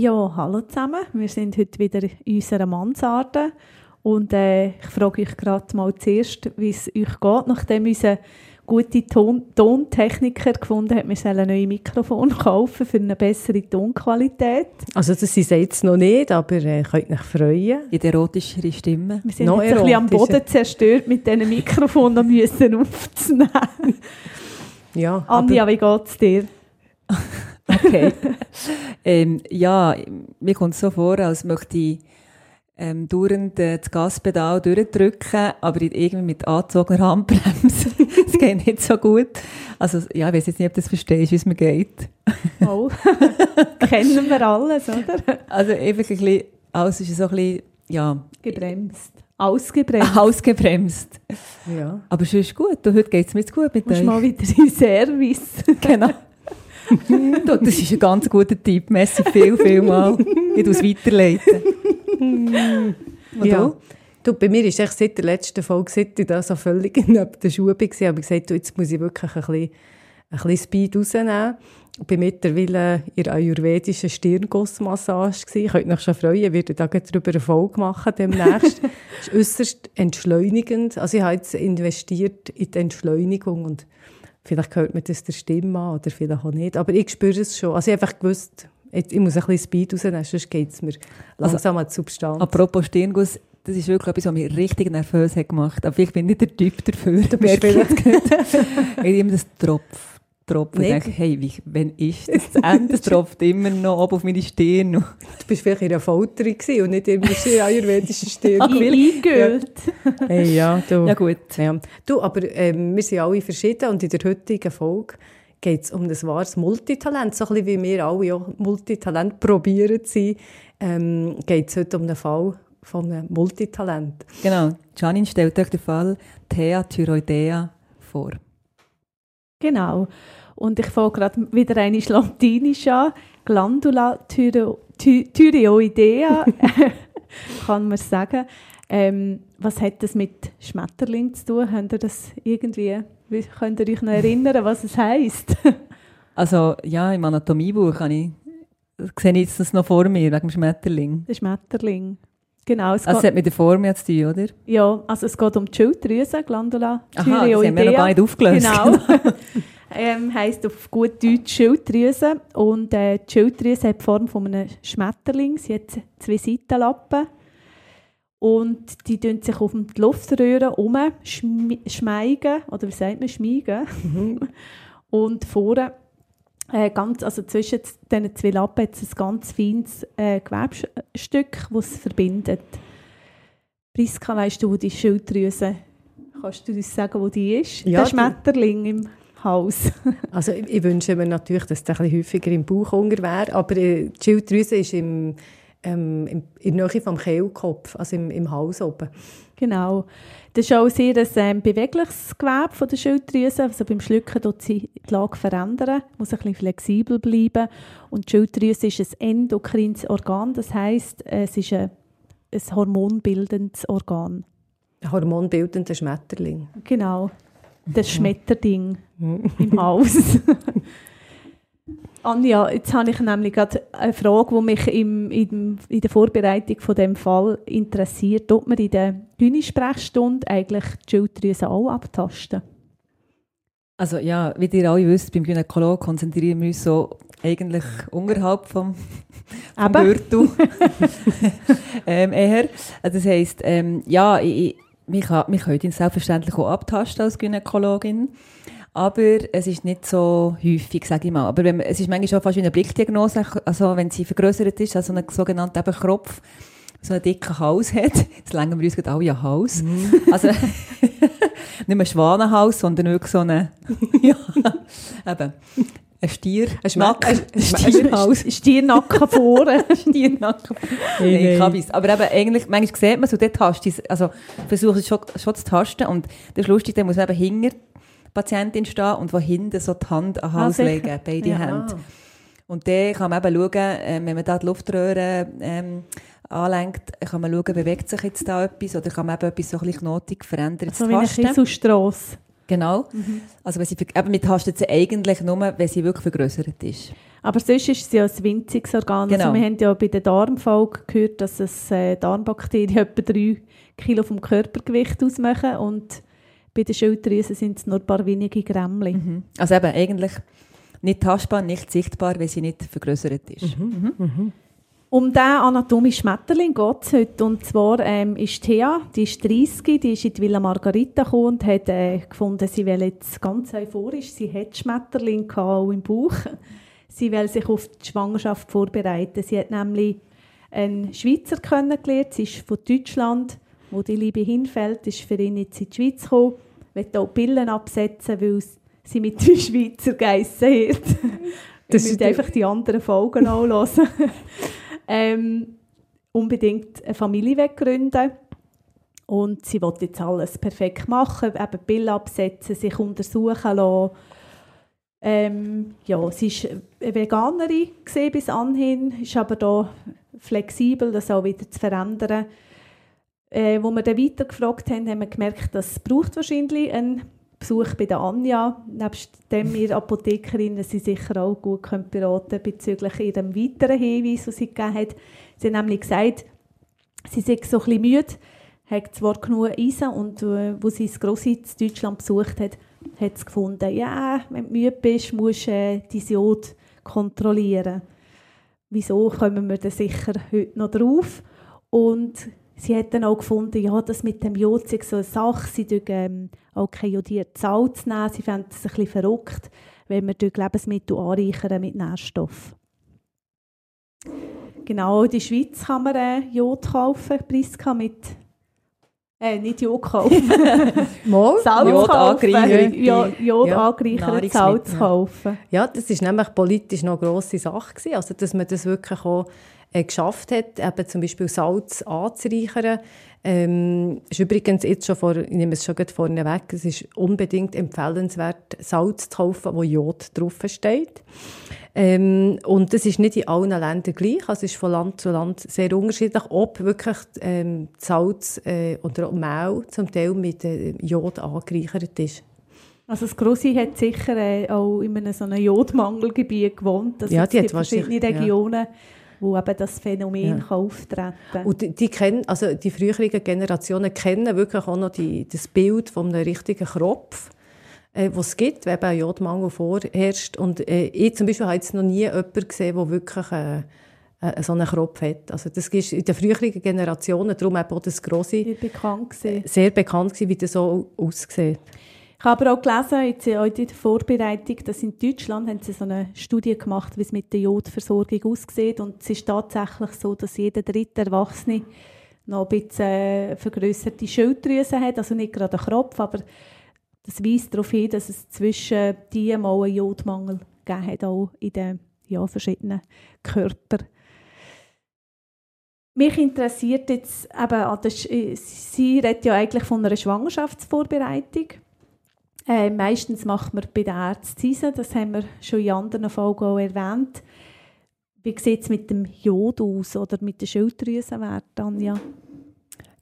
Ja, hallo zusammen. Wir sind heute wieder in unserer Mansarde. Und äh, ich frage euch gerade mal zuerst, wie es euch geht, nachdem unser gute Ton Tontechniker gefunden hat, wir sollen ein neues Mikrofon kaufen für eine bessere Tonqualität. Also das ist jetzt noch nicht, aber äh, könnt euch freuen. In der erotischere Stimme. Wir sind Noch jetzt ein bisschen am. Boden zerstört mit diesem Mikrofon noch müssen aufzunehmen. Ja, Anja, wie geht es dir? Okay. ähm, ja, mir kommt es so vor, als möchte ich ähm, dauernd äh, das Gaspedal durchdrücken, aber irgendwie mit angezogener Handbremse. Es geht nicht so gut. Also, ja, ich weiß jetzt nicht, ob du das verstehst, wie es mir geht. Oh, kennen wir alles, oder? Also, einfach ein bisschen, alles ist so ein bisschen, ja, Gebremst. Ausgebremst. ausgebremst. ja. Aber schon ist gut. Du, heute geht es mir jetzt gut mit Musst euch. mal wieder in Service. Genau. Das ist ein ganz guter Tipp. Merci viel, viel mal. Ich es weiterleiten. Und ja. du? Du, bei mir ist echt seit der letzten Folge, seit ich da so völlig in der Schuhe war, habe ich gesagt, du, jetzt muss ich wirklich ein bisschen, ein bisschen Speed rausnehmen. Ich bin mittlerweile in der ayurvedischen Stirngussmassage. Ich könnte mich schon freuen, ich werde da darüber eine Folge machen demnächst. Es ist äußerst entschleunigend. Also ich habe jetzt investiert in die Entschleunigung und vielleicht hört man das der Stimme an oder vielleicht auch nicht. Aber ich spüre es schon. Also ich einfach gewusst, jetzt, ich muss ein bisschen Speed rausnehmen, sonst geht es mir langsam an die Substanz. Apropos Stirnguss, das ist wirklich etwas, was mich richtig nervös hat gemacht. Aber ich bin nicht der Typ dafür. Du bist vielleicht Ich immer das Tropf. Tropf. Und Nicht? denke, hey, wie, wenn ist das zu Ende? Es tropft immer noch ab auf meine Stirn. Du bist vielleicht in einer Folterung und nicht in einer ayurvedischen Stirn. Ach, wirklich? Eingült. Hey, ja, du. Ja gut. Ja. Du, aber ähm, wir sind alle verschieden und in der heutigen Folge geht es um das wahres Multitalent. So ein bisschen wie wir alle auch Multitalent probieren zu sein, ähm, geht es heute um den Fall von einem Multitalent. Genau. Janine stellt euch den Fall Thea Thyroidea vor. Genau. Und ich fange gerade wieder eine Latinisch an. Glandula thyreoidea, kann man sagen. Ähm, was hat das mit Schmetterling zu tun? Habt ihr das irgendwie, wie- könnt ihr euch noch erinnern, was es heisst? Also, ja, im Anatomiebuch ich, sehe ich jetzt das noch vor mir, wegen dem Schmetterling. Der Schmetterling. Genau, es Also, es hat mit der Form jetzt zu tun, oder? ja, also es geht um die Schilddrüse, Glandula Aha, das haben wir noch gar nicht aufgelöst. Genau. ähm, heisst auf gut Deutsch Schilddrüse. Und äh, die Schilddrüse hat die Form von einem Schmetterling. Sie hat zwei Seitenlappen. Und die tun sich auf die Luftröhre umschmeigen. Oder wie sagt man? Schmiegen. Und vorne, äh, ganz, also zwischen diesen zwei Lappen, es ein ganz feines äh, Gewebstück, das es verbindet. Priska, weißt du, wo die Schilddrüse Kannst du uns sagen, wo die ist? Ja, der Schmetterling im Haus. Also ich, ich wünsche mir natürlich, dass es ein bisschen häufiger im Bauchhunger wäre, aber äh, die Schilddrüse ist im, ähm, in der Nähe vom Kehlkopf, also im, im Hals oben. genau. Das ist auch sehr ein ähm, bewegliches Gewebe von der Schilddrüse. Also beim Schlucken tut sie die Lage verändern, muss ein bisschen flexibel bleiben. Und die Schilddrüse ist ein endokrines Organ, das heisst, es ist ein, ein hormonbildendes Organ. Ein hormonbildender Schmetterling. Genau. Das Schmetterding im Haus. Anja, jetzt habe ich nämlich gerade eine Frage, die mich im, in, in der Vorbereitung von dem Fall interessiert. Tut man in der Gyni-Sprechstunde eigentlich die Schilddrüse auch abtasten? Also ja, wie ihr alle wisst, beim Gynäkologen konzentrieren wir uns so eigentlich unterhalb vom, vom. Gürtel ähm, eher. Also das heisst, ähm, ja, ich, ich, mich, mich ihn selbstverständlich auch abtasten als Gynäkologin. Aber es ist nicht so häufig, sage ich mal. Aber wenn es ist manchmal schon fast wie eine Blickdiagnose, also wenn sie vergrößert ist, also einen sogenannten eben Kropf, so einen dicken Hals hat. Jetzt längen wir uns gerade alle an Hals. Also nicht mehr Schwanenhals, sondern wirklich so einen, ja, eben. Ein Stier. Ein Schmack- ein- ein Stierhaus. Stiernacken vorne. Stiernacken. Nein, Nein, nein. Kabis. Aber eben, eigentlich, manchmal sieht man und dort hast du also versuche es schon, schon zu tasten und das ist lustig, dann muss man eben hinter die Patientin stehen und von hinten so die Hand an den Ah, Hals sicher. legen, beide Ja. Hände. Und dann kann man eben schauen, äh, wenn man da die Luftröhre ähm, anlenkt, kann man schauen, bewegt sich jetzt da etwas oder kann man eben etwas so ein bisschen knotig verändern. So wie eine Kieselstrasse. Genau. Also wenn sie, eben, man tastet sie eigentlich nur, wenn sie wirklich vergrößert ist. Aber sonst ist es ja ein winziges Organ. Genau. Also wir haben ja bei der Darmfolge gehört, dass es äh, Darmbakterien etwa 3 Kilo vom Körpergewicht ausmachen und bei den Schilddrüsen sind es nur ein paar wenige Grämmchen. Mhm. Also eben eigentlich nicht tastbar, nicht sichtbar, weil sie nicht vergrößert ist. Um diesen anatomischen Schmetterling geht es heute. Und zwar ähm, ist Thea, die ist 30, die ist in die Villa Margarita gekommen und hat äh, gefunden, sie will jetzt ganz euphorisch, sie hat Schmetterling gehabt, auch im Bauch. Sie will sich auf die Schwangerschaft vorbereiten. Sie hat nämlich einen Schweizer kennengelernt, sie ist von Deutschland, wo die Liebe hinfällt, ist für ihn jetzt in die Schweiz gekommen, will auch Pillen absetzen, weil sie mit drei Schweizer geissen hat. Das die- einfach die anderen Folgen anhören. ähm, unbedingt eine Familie gründen und sie will jetzt alles perfekt machen, eben Bill absetzen, sich untersuchen lassen. Ähm, ja, sie war eine Veganerin bis anhin, ist aber da flexibel, das auch wieder zu verändern. Äh, wo wir dann weiter gefragt haben, haben wir gemerkt, dass es braucht wahrscheinlich einen Besuch bei der Anja. Nebst dem ihr Apothekerinnen sie sicher auch gut können beraten bezüglich ihrem weiteren Hinweis, den sie gegeben hat. Sie hat nämlich gesagt, sie sei so ein bisschen müde, hat zwar genug Eisen und äh, wo sie das Grossi in Deutschland besucht hat, hat sie gefunden, ja, wenn du müde bist, musst du äh, dein Jod kontrollieren. Wieso kommen wir da sicher heute noch drauf? Und sie hat dann auch gefunden, ja, das mit dem Jod sei so eine Sache, sie dürfen ähm, auch kein jodiertes Salz nehmen, sie fänden es ein bisschen verrückt, wenn wir dort Lebensmittel anreichern mit Nährstoffen. Genau, in der Schweiz kann man äh, Jod kaufen, Priska mit äh, nicht Jod kaufen, Mal? Salz Jod kaufen. angereichert. Ja, Jod Ja, Salz kaufen. Ja, das ist nämlich politisch noch eine grosse Sache gewesen. Also, dass man das wirklich auch äh, geschafft hat, eben zum Beispiel Salz anzureichern. Ähm, ist übrigens jetzt schon vor, ich nehme es schon gerade vorne weg, es ist unbedingt empfehlenswert, Salz zu kaufen, wo Jod drauf steht. Ähm, und das ist nicht in allen Ländern gleich, also es ist von Land zu Land sehr unterschiedlich, ob wirklich ähm, Salz äh, oder auch Mehl zum Teil mit äh, Jod angereichert ist. Also das Grossi hat sicher äh, auch in einem so einem Jodmangelgebiet gewohnt. Also Ja, die hat gibt verschiedene wahrscheinlich- ja. Wo eben das Phänomen Ja. kann auftreten kann. Und die, die kennen, also die früheren Generationen kennen wirklich auch noch die, das Bild von einem richtigen Kropf, äh, was es gibt, wenn eben Jodmangel vorherrscht. Und äh, ich zum Beispiel habe jetzt noch nie jemanden gesehen, der wirklich äh, äh, so einen Kropf hat. Also das ist in den früheren Generationen, darum eben auch das Grosse, bekannt sehr bekannt gewesen, wie das so aussieht. Ich habe aber auch gelesen, jetzt auch in der Vorbereitung, dass in Deutschland haben sie so eine Studie gemacht, wie es mit der Jodversorgung aussieht. Und es ist tatsächlich so, dass jeder dritte Erwachsene noch ein bisschen äh, vergrößerte Schilddrüse hat. Also nicht gerade einen Kropf, aber das weist darauf hin, dass es zwischen die mal einen Jodmangel gegeben hat, auch in den ja, verschiedenen Körpern. Mich interessiert jetzt eben, äh, sie redet ja eigentlich von einer Schwangerschaftsvorbereitung. Äh, meistens macht man bei den Ärzten das haben wir schon in anderen Folgen auch erwähnt. Wie sieht es mit dem Jod aus oder mit den Schilddrüsenwerten, Anja?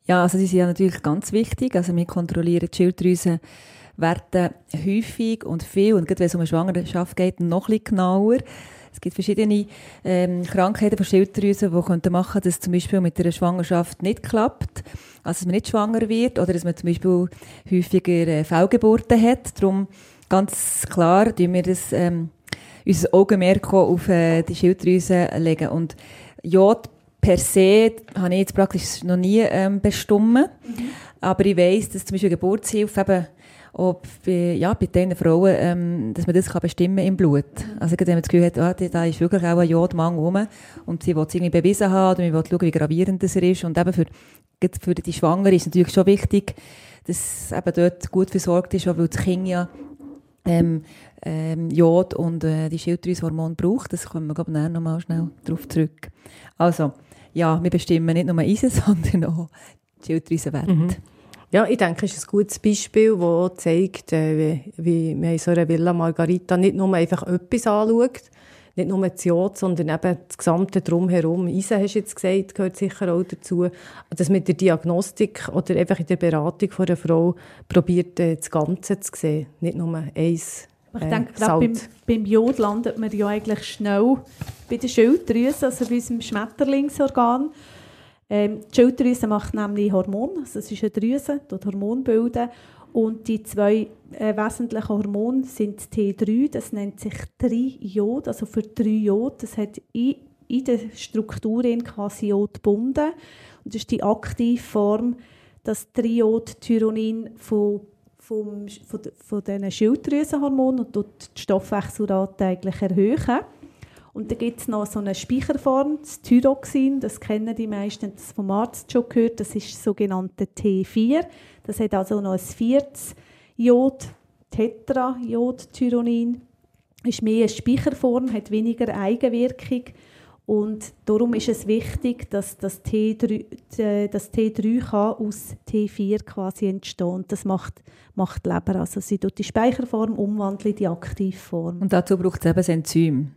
Ja, also die sind ja natürlich ganz wichtig. Also wir kontrollieren die Schilddrüsenwerte häufig und viel und gerade wenn es um eine Schwangerschaft geht, noch ein bisschen genauer. Es gibt verschiedene ähm, Krankheiten von Schilddrüsen, die könnten machen, dass zum Beispiel mit einer Schwangerschaft nicht klappt, also dass man nicht schwanger wird oder dass man zum Beispiel häufiger äh, Fehlgeburten hat. Darum ganz klar tun wir das, ähm, unser Augenmerk auf äh, die Schilddrüse legen. Und Jod per se habe ich jetzt praktisch noch nie ähm, bestimmt. Aber ich weiss, dass zum Beispiel Geburtshilfe eben auch bei, ja, bei diesen Frauen, ähm, dass man das kann bestimmen im Blut. Also wenn man das Gefühl hat, ah, da- da ist wirklich auch ein Jodmangel rum und sie will es irgendwie bewiesen haben oder man will schauen, wie gravierend das ist. Und eben für, für die Schwangere ist es natürlich schon wichtig, dass eben dort gut versorgt ist, weil das Kind ja ähm, ähm, Jod und äh, die Schilddrüsenhormone braucht. Das kommen wir glaube ich noch mal schnell darauf zurück. Also, ja, wir bestimmen nicht nur Eisen, sondern auch die Schilddrüsenwerte. Mhm. Ja, ich denke, es ist ein gutes Beispiel, das zeigt, äh, wie, wie man in so einer Villa Margarita nicht nur einfach etwas anschaut, nicht nur das Jod, sondern eben das gesamte Drumherum. Eisen, hast du jetzt gesagt, gehört sicher auch dazu. Dass mit der Diagnostik oder einfach in der Beratung von einer Frau probiert, äh, das Ganze zu sehen, nicht nur eins. Ich äh, denke, gerade beim, beim Jod landet man ja eigentlich schnell bei der Schilddrüse, also bei unserem Schmetterlingsorgan. Ähm, die Schilddrüse macht nämlich Hormone, also es ist eine Drüse, die Hormone bilden. Und die zwei äh, wesentlichen Hormone sind T3, das nennt sich Triiod, also für Triiod. Das hat in, in der Struktur quasi Jod gebunden. Und das ist die aktive Form, das Triiod-Tyronin von, von, von diesen Schilddrüsenhormonen und die Stoffwechselrate eigentlich erhöhen. Und dann gibt es noch so eine Speicherform, das Thyroxin, das kennen die meisten, das vom Arzt schon gehört, das ist sogenannte T4. Das hat also noch ein viertes Jod, Tetrajodtyronin, ist mehr eine Speicherform, hat weniger Eigenwirkung und darum ist es wichtig, dass das T3, äh, das T3 kann aus T4 quasi entstehen. Das macht, macht die Leber. Also sie tut die Speicherform umwandeln in die Aktivform. Und dazu braucht es eben das Enzym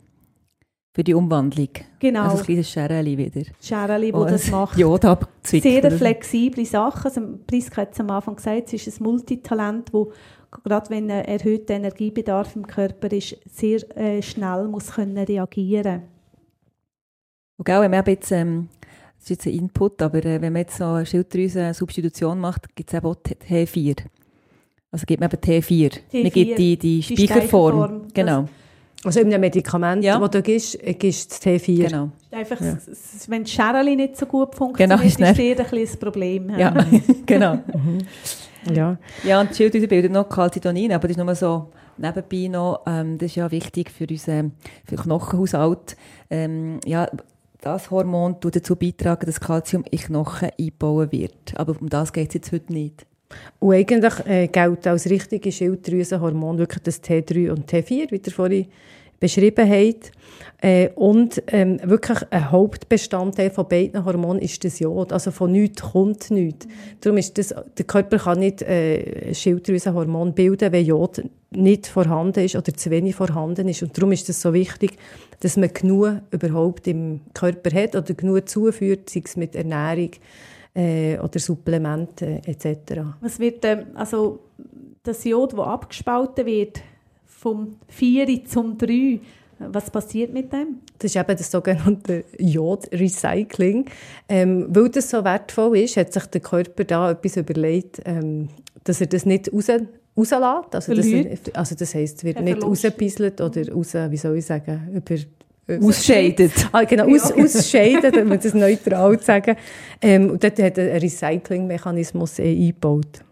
für die Umwandlung. Genau. Also ein kleines Schereli wieder. Schereli, das, das macht. Jod abzwickt. Sehr flexible Sachen. Also, Priska hat es am Anfang gesagt, es ist ein Multitalent, wo gerade wenn ein erhöhter Energiebedarf im Körper ist, sehr äh, schnell muss können reagieren Und auch, wenn man jetzt, ähm, das ist jetzt ein Input, aber äh, wenn man jetzt so eine Schilddrüsen-Substitution macht, gibt es eben auch T4. Also gibt man eben T4. T4 man gibt die, die Speicherform. Speicherform. Genau. Das also in einem Medikament, ja. das du gibst, gibst das T4. Genau. Einfach, ja. wenn das Scherli nicht so gut funktioniert, genau, ist, ist dir ein, ein Problem. Ja, genau. mhm. ja. ja, und die Schilddrüse bildet noch Calcitonin, aber das ist nur so nebenbei noch, ähm, das ist ja wichtig für unseren für Knochenhaushalt. Ähm, ja, das Hormon tut dazu beitragen, dass Kalzium in Knochen eingebaut wird. Aber um das geht es jetzt heute nicht. Und eigentlich äh, gilt als richtige Schilddrüsenhormon wirklich das T3 und T4, wie ihr vorhin beschrieben habt. Äh, und ähm, wirklich ein Hauptbestandteil von beiden Hormonen ist das Jod. Also von nichts kommt nichts. Darum ist das, der Körper kann nicht äh, Schilddrüsenhormon bilden, wenn Jod nicht vorhanden ist oder zu wenig vorhanden ist. Und darum ist es so wichtig, dass man genug überhaupt im Körper hat oder genug zuführt, sei es mit Ernährung, äh, oder Supplemente etc. Was wird, ähm, also das Jod, das abgespalten wird, vom 4 zum 3, was passiert mit dem? Das ist eben das sogenannte Jod-Recycling. Ähm, weil das so wertvoll ist, hat sich der Körper da etwas überlegt, ähm, dass er das nicht raus, rauslässt. Also das, also das heisst, es wird nicht rausgebisselt oder raus, wie soll ich sagen, über Ausscheidet. ah, genau, aus, ausscheiden, wenn wir das neutral sagen. Ähm, und dort hat ein Recyclingmechanismus eh eingebaut.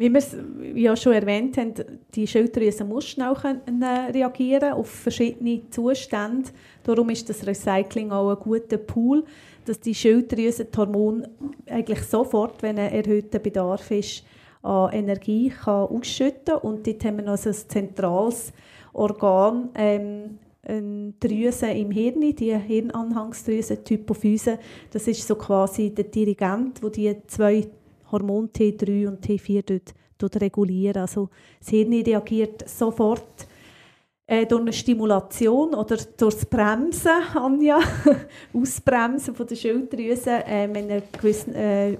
Wie wir es ja schon erwähnt haben, die Schilddrüse muss schnell können, reagieren auf verschiedene Zustände. Darum ist das Recycling auch ein guter Pool, dass die Schilddrüse die Hormone eigentlich sofort, wenn ein erhöhter Bedarf ist, an Energie kann ausschütten Und dort haben wir noch ein zentrales Organ, ähm, eine Drüse im Hirn, die Hirnanhangsdrüse, Hypophyse. Das ist so quasi der Dirigent, der die zwei Hormone T3 und T4 dort, dort reguliert. Also das Hirn reagiert sofort äh, durch eine Stimulation oder durch das Bremsen, Anja, Ausbremsen von der Schilddrüse, äh, wenn eine gewisse äh,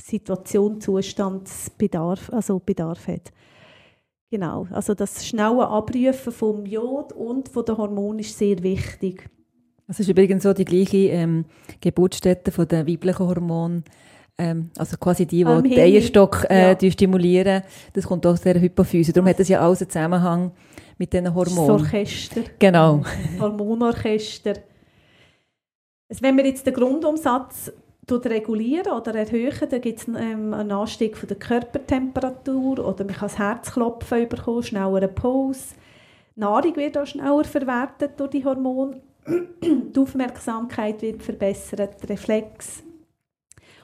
Situation, Zustandsbedarf, also Bedarf hat. Genau, also das schnelle Abrufen vom Jod und von den Hormonen ist sehr wichtig. Das ist übrigens so die gleiche ähm, Geburtsstätte von den weiblichen Hormonen. Ähm, also quasi die, die den Eierstock äh, ja. stimulieren. Das kommt aus der Hypophyse. Darum hat das ja alles einen Zusammenhang mit diesen Hormonen. Das Orchester. Genau. Hormonorchester. Also wenn wir jetzt den Grundumsatz regulieren oder erhöhen, dann gibt es ähm, einen Anstieg von der Körpertemperatur oder man kann das Herzklopfen bekommen, schnellere Puls. Die Nahrung wird auch schneller verwertet durch die Hormone. die Aufmerksamkeit wird verbessert, Reflex.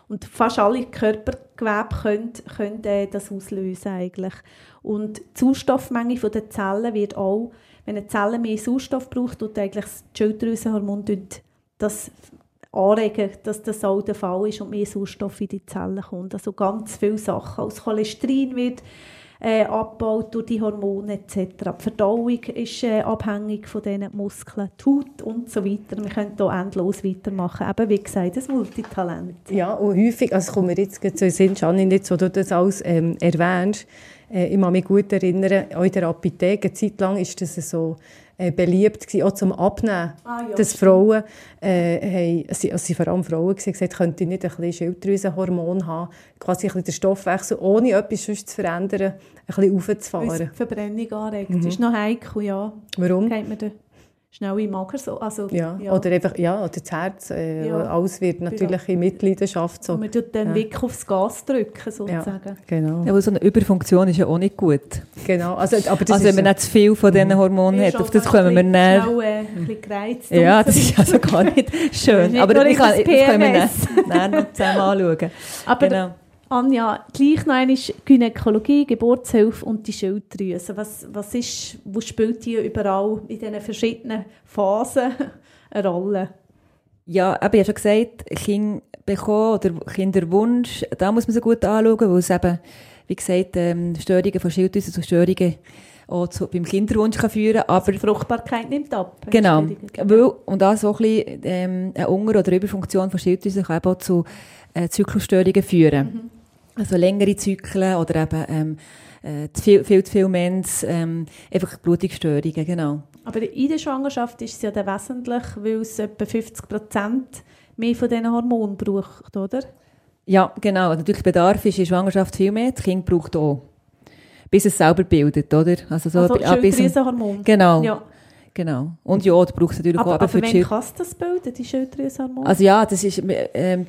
Und fast alle Körpergewebe können, können äh, das auslösen eigentlich. Und die Sauerstoffmenge der Zellen wird auch, wenn eine Zelle mehr Sauerstoff braucht, tut eigentlich das Schilddrüsenhormon das anregen, dass das auch der Fall ist und mehr Sauerstoff in die Zellen kommt. Also ganz viele Sachen. Aus Cholesterin wird äh, abgebaut durch die Hormone etc. Die Verdauung ist äh, abhängig von diesen Muskeln, die Haut und so weiter. Wir können hier endlos weitermachen. Eben, wie gesagt, ein Multitalent. Ja, und häufig, also kommen wir jetzt zu Sinn, Janine, jetzt, wo du das alles ähm, erwähnst, äh, ich kann mich gut erinnern, auch in der Apotheke, eine Zeit lang ist das so äh, beliebt gewesen, auch zum Abnehmen. Ah, ja, dass Frauen, äh, haben, also, also vor allem Frauen gewesen, gesagt, könnte ich nicht ein bisschen Schilddrüsenhormon haben, quasi ein bisschen den Stoffwechsel, ohne etwas sonst zu verändern, ein bisschen aufzufahren. Verbrennung anregt. Mhm. Das ist noch heikel, ja. Warum? Geht man schnell im Mager so. Also, ja. ja. Oder einfach, ja, oder das Herz, äh, ja. alles wird natürlich in Mitleidenschaft. So. Und man tut dann ja. wirklich aufs Gas drücken, sozusagen. Ja, genau. Ja, aber so eine Überfunktion ist ja auch nicht gut. Genau. Also, aber das also wenn man nicht zu viel von diesen mhm. Hormonen hat, auf das kommen wir näher. Schnell, äh, ein bisschen gereizt. Ja, das ist also gar nicht schön. aber ich kann, das können wir näher noch zusammen anschauen. Aber genau. Anja, gleich noch einmal Gynäkologie, Geburtshilfe und die Schilddrüse. Was, was ist, wo spielt die überall in diesen verschiedenen Phasen eine Rolle? Ja, aber ich habe schon gesagt, Kinder bekommen oder Kinderwunsch, da muss man so gut anschauen, weil es eben, wie gesagt, ähm, Störungen von Schilddrüse zu Störungen auch zu, beim Kinderwunsch kann führen kann. Aber die Fruchtbarkeit nimmt ab. Genau. Weil, und auch so ein bisschen, ähm, eine Unter- oder Überfunktion von Schilddrüse kann eben auch zu äh, Zyklusstörungen führen. Mhm. Also längere Zyklen oder eben ähm, äh, viel, viel zu viel Mens, ähm, einfach Blutungsstörungen, genau. Aber in der Schwangerschaft ist es ja dann wesentlich, weil es etwa 50 Prozent mehr von diesen Hormonen braucht, oder? Ja, genau. Natürlich Bedarf ist in der Schwangerschaft viel mehr, das Kind braucht auch. Bis es selber bildet, oder? Also, so also Schilddrüsenhormon. Genau. Ja. Genau. Und ja, du brauchst natürlich aber, auch... Aber, aber wann kann das bilden, die Schilddrüsenhormone? Also ja, das ist... Ähm,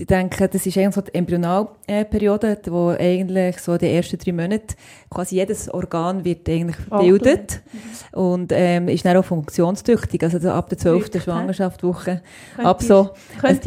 ich denke, das ist eigentlich so die Embryonalperiode, wo eigentlich so die ersten drei Monate quasi jedes Organ wird eigentlich gebildet mhm. und ähm, ist dann auch funktionstüchtig. Also ab der 12. Schwangerschaftswoche ab so ein